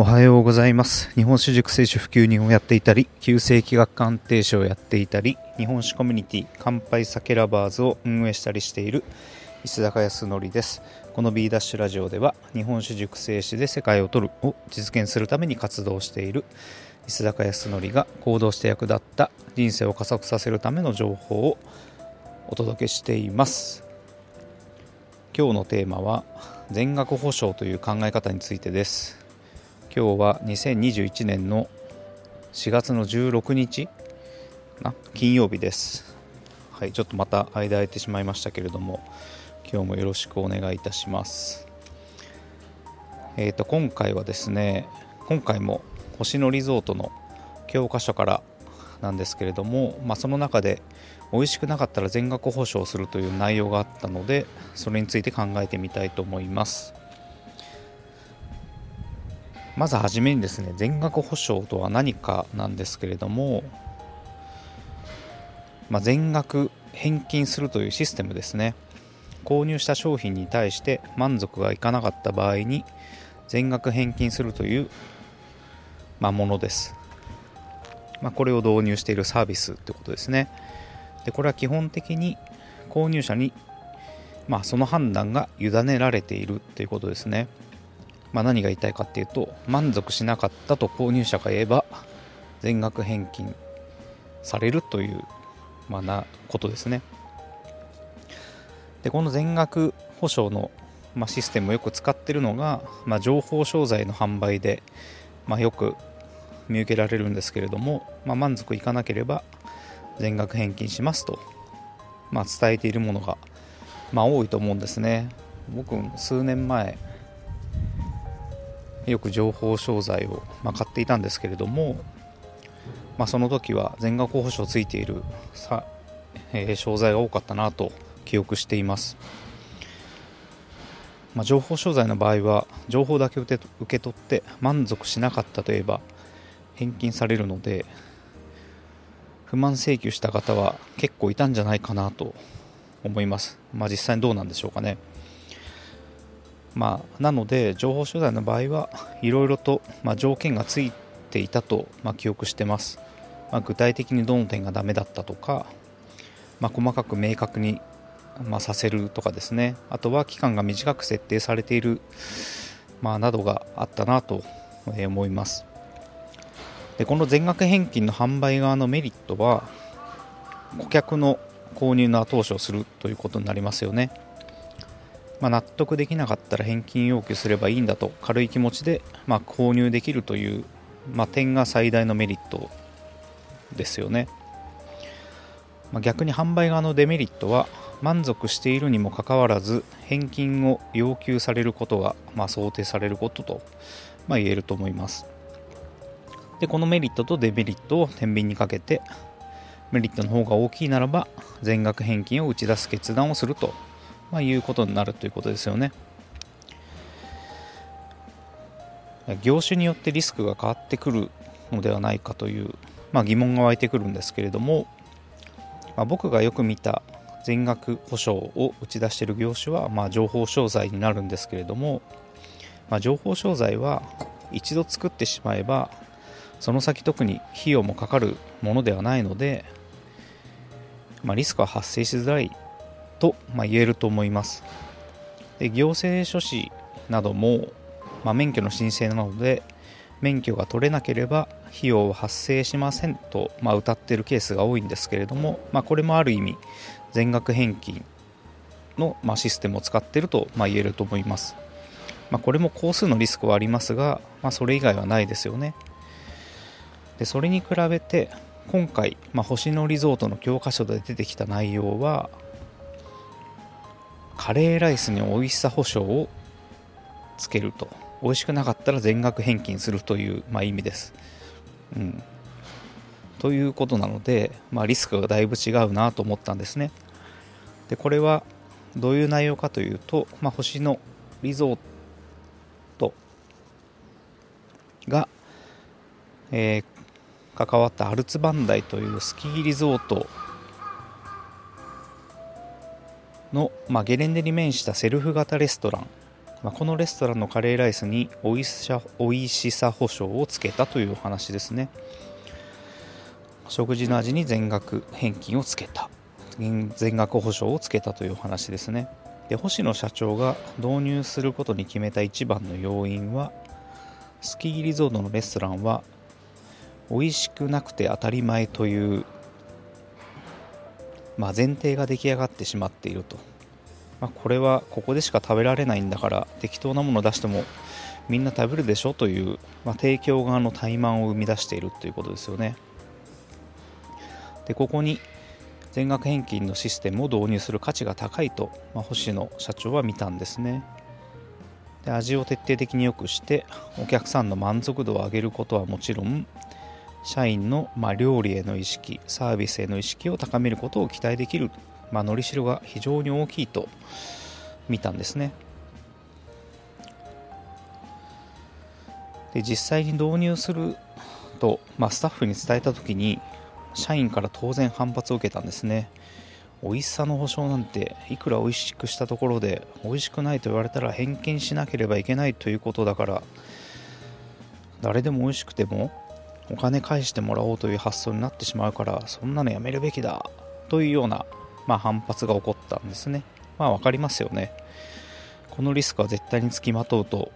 おはようございます。日本酒熟成酒普及人をやっていたり旧世紀学鑑定士をやっていたり日本酒コミュニティ乾杯酒ラバーズを運営したりしている石坂康則です。この B ダッシュラジオでは日本酒熟成士で世界を取るを実現するために活動している石坂康則が行動して役立った人生を加速させるための情報をお届けしています。今日のテーマは全額保証という考え方についてです。今日は2021年の4月の16日な金曜日です。はいちょっとまた間空いてしまいましたけれども今日もよろしくお願いいたします。えーと今回はですね今回も星野リゾートの教科書からなんですけれども、まあ、その中で美味しくなかったら全額保証するという内容があったのでそれについて考えてみたいと思います。まずはじめにですね全額保証とは何かなんですけれども、まあ、全額返金するというシステムですね。購入した商品に対して満足がいかなかった場合に全額返金するという、まあ、ものです、まあ、これを導入しているサービスってことですね。でこれは基本的に購入者に、まあ、その判断が委ねられているということですね。まあ、何が言いたいかっていうと満足しなかったと購入者が言えば全額返金されるという、まあ、なことですね。でこの全額保証の、まあ、システムをよく使っているのが、まあ、情報商材の販売で、まあ、よく見受けられるんですけれども、まあ、満足いかなければ全額返金しますと、まあ、伝えているものが、まあ、多いと思うんですね。僕数年前よく情報商材を、ま、買っていたんですけれども、まあ、その時は全額保証ついているさ、えー、商材が多かったなと記憶しています、まあ、情報商材の場合は情報だけ受け取って満足しなかったといえば返金されるので不満請求した方は結構いたんじゃないかなと思います、まあ、実際にどうなんでしょうかね。まあ、なので情報取材の場合はいろいろと、まあ、条件がついていたと、まあ、記憶してます、まあ、具体的にどの点がダメだったとか、まあ、細かく明確に、まあ、させるとかですね。あとは期間が短く設定されている、まあ、などがあったなと思います。でこの全額返金の販売側のメリットは顧客の購入の後押しをするということになりますよね。まあ、納得できなかったら返金要求すればいいんだと軽い気持ちで、まあ、購入できるという、まあ、点が最大のメリットですよね、まあ、逆に販売側のデメリットは満足しているにもかかわらず返金を要求されることが、まあ、想定されることと、まあ、言えると思います。でこのメリットとデメリットを天秤にかけてメリットの方が大きいならば全額返金を打ち出す決断をすると。まあ、いうことになるということですよね。業種によってリスクが変わってくるのではないかという、まあ、疑問が湧いてくるんですけれども、まあ、僕がよく見た全額保証を打ち出している業種は、まあ、情報商材になるんですけれども、まあ、情報商材は一度作ってしまえばその先特に費用もかかるものではないので、まあ、リスクは発生しづらいと、まあ、言えると思います。で行政書士なども、まあ、免許の申請なので免許が取れなければ費用は発生しませんと、まあ、歌っているケースが多いんですけれども、まあ、これもある意味全額返金の、まあ、システムを使っていると、まあ、言えると思います。まあ、これも工数のリスクはありますが、まあ、それ以外はないですよね。でそれに比べて今回、まあ、星野リゾートの教科書で出てきた内容はカレーライスに美味しさ保証をつけると。美味しくなかったら全額返金するという、まあ、意味です、うん、ということなので、まあ、リスクがだいぶ違うなと思ったんですね。でこれはどういう内容かというと、まあ、星のリゾートが、えー、関わったアルツバンダイというスキーリゾートの、まあ、ゲレンデに面したセルフ型レストラン。まあ、このレストランのカレーライスにおいしさおいしさ保証をつけたというお話ですね。食事の味に全額返金をつけた。全額保証をつけたというお話ですね。で星野社長が導入することに決めた一番の要因はスキーリゾートのレストランは美味しくなくて当たり前という、まあ、前提が出来上がってしまっていると。まあ、これはここでしか食べられないんだから適当なものを出してもみんな食べるでしょという、まあ、提供側の怠慢を生み出しているということですよね。でここに全額返金のシステムを導入する価値が高いと、まあ、星野社長は見たんですね。で味を徹底的に良くしてお客さんの満足度を上げることはもちろん社員のま料理への意識サービスへの意識を高めることを期待できるまあ、のりしろが非常に大きいと見たんですね。で実際に導入すると、まあ、スタッフに伝えた時に社員から当然反発を受けたんですね。美味しさの保証なんていくら美味しくしたところで美味しくないと言われたら返金しなければいけないということだから誰でも美味しくてもお金返してもらおうという発想になってしまうからそんなのやめるべきだというようなまあ、反発が起こったんですね。まあ分かりますよね。このリスクは絶対につきまとうと、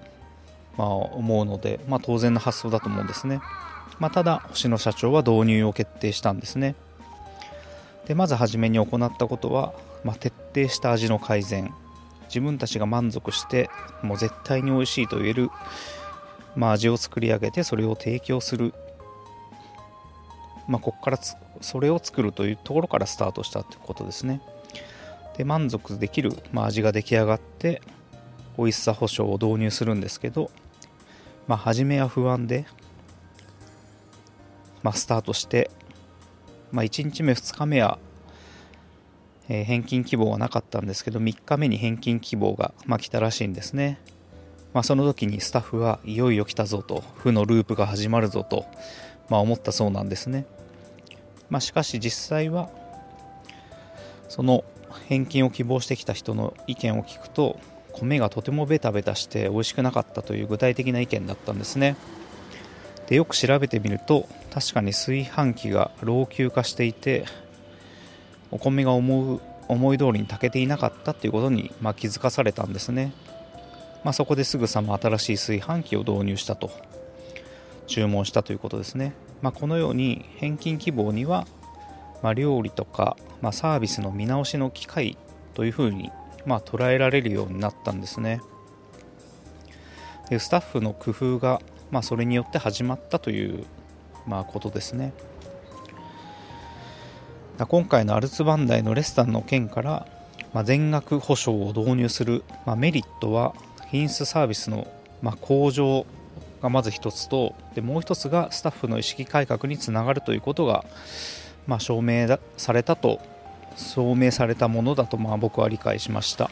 まあ、思うので、まあ、当然の発想だと思うんですね。まあ、ただ、星野社長は導入を決定したんですね。でまず初めに行ったことは、まあ、徹底した味の改善自分たちが満足してもう絶対に美味しいと言える、まあ、味を作り上げてそれを提供するまあ、ここからそれを作るというところからスタートしたということですね。で満足できる、まあ、味が出来上がって美味しさ保証を導入するんですけど、まあ、初めは不安で、まあ、スタートして、まあ、1日目2日目は、えー、返金希望はなかったんですけど3日目に返金希望が、まあ、来たらしいんですね。まあ、その時にスタッフはいよいよ来たぞと負のループが始まるぞと、まあ、思ったそうなんですね。まあ、しかし実際はその返金を希望してきた人の意見を聞くと米がとてもベタベタして美味しくなかったという具体的な意見だったんですね。でよく調べてみると確かに炊飯器が老朽化していてお米が思う思い通りに炊けていなかったということに、まあ、気づかされたんですね、まあ、そこですぐさま新しい炊飯器を導入したと。注文したということですね。まあ、このように返金希望には、まあ、料理とか、まあ、サービスの見直しの機会というふうに、まあ、捉えられるようになったんですね。でスタッフの工夫が、まあ、それによって始まったという、まあ、ことですね。今回のアルツバンダイのレスタンの件から、まあ、全額保証を導入する、まあ、メリットは品質サービスの、まあ、向上がまず一つとでもう一つがスタッフの意識改革につながるということが、まあ、証明されたと証明されたものだとまあ僕は理解しました。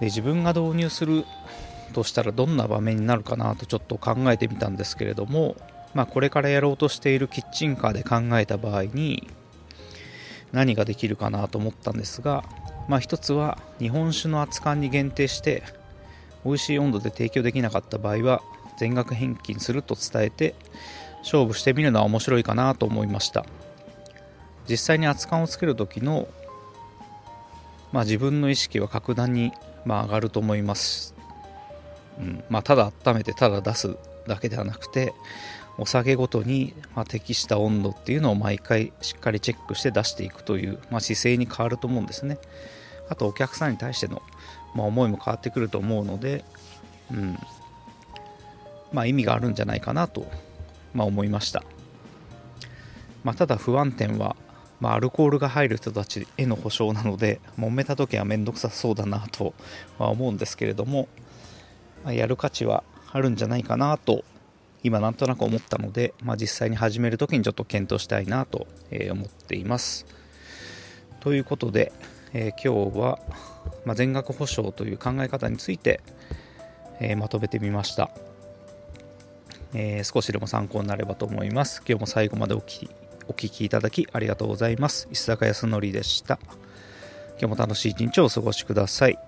で自分が導入するとしたらどんな場面になるかなとちょっと考えてみたんですけれども、まあ、これからやろうとしているキッチンカーで考えた場合に何ができるかなと思ったんですが、まあ、一つは日本酒の熱燗に限定して美味しい温度で提供できなかった場合は全額返金すると伝えて勝負してみるのは面白いかなと思いました。実際に熱燗をつける時の、まあ、自分の意識は格段に、まあ、上がると思います、うんまあ、ただ温めてただ出すだけではなくてお酒ごとに、ま適した温度っていうのを毎回しっかりチェックして出していくという、まあ、姿勢に変わると思うんですね。あとお客さんに対してのまあ、思いも変わってくると思うので、うん。まあ、意味があるんじゃないかなと、まあ、思いました、まあ、ただ不安点は、まあ、アルコールが入る人たちへの保証なので揉めた時は面倒くさそうだなとは思うんですけれども、まあ、やる価値はあるんじゃないかなと今なんとなく思ったので、まあ、実際に始める時にちょっと検討したいなと思っています。ということで、えー、今日はまあ、全額保証という考え方について、えー、まとめてみました、えー、少しでも参考になればと思います。今日も最後までおきお聞きいただきありがとうございます。石坂康則でした。今日も楽しい一日をお過ごしください。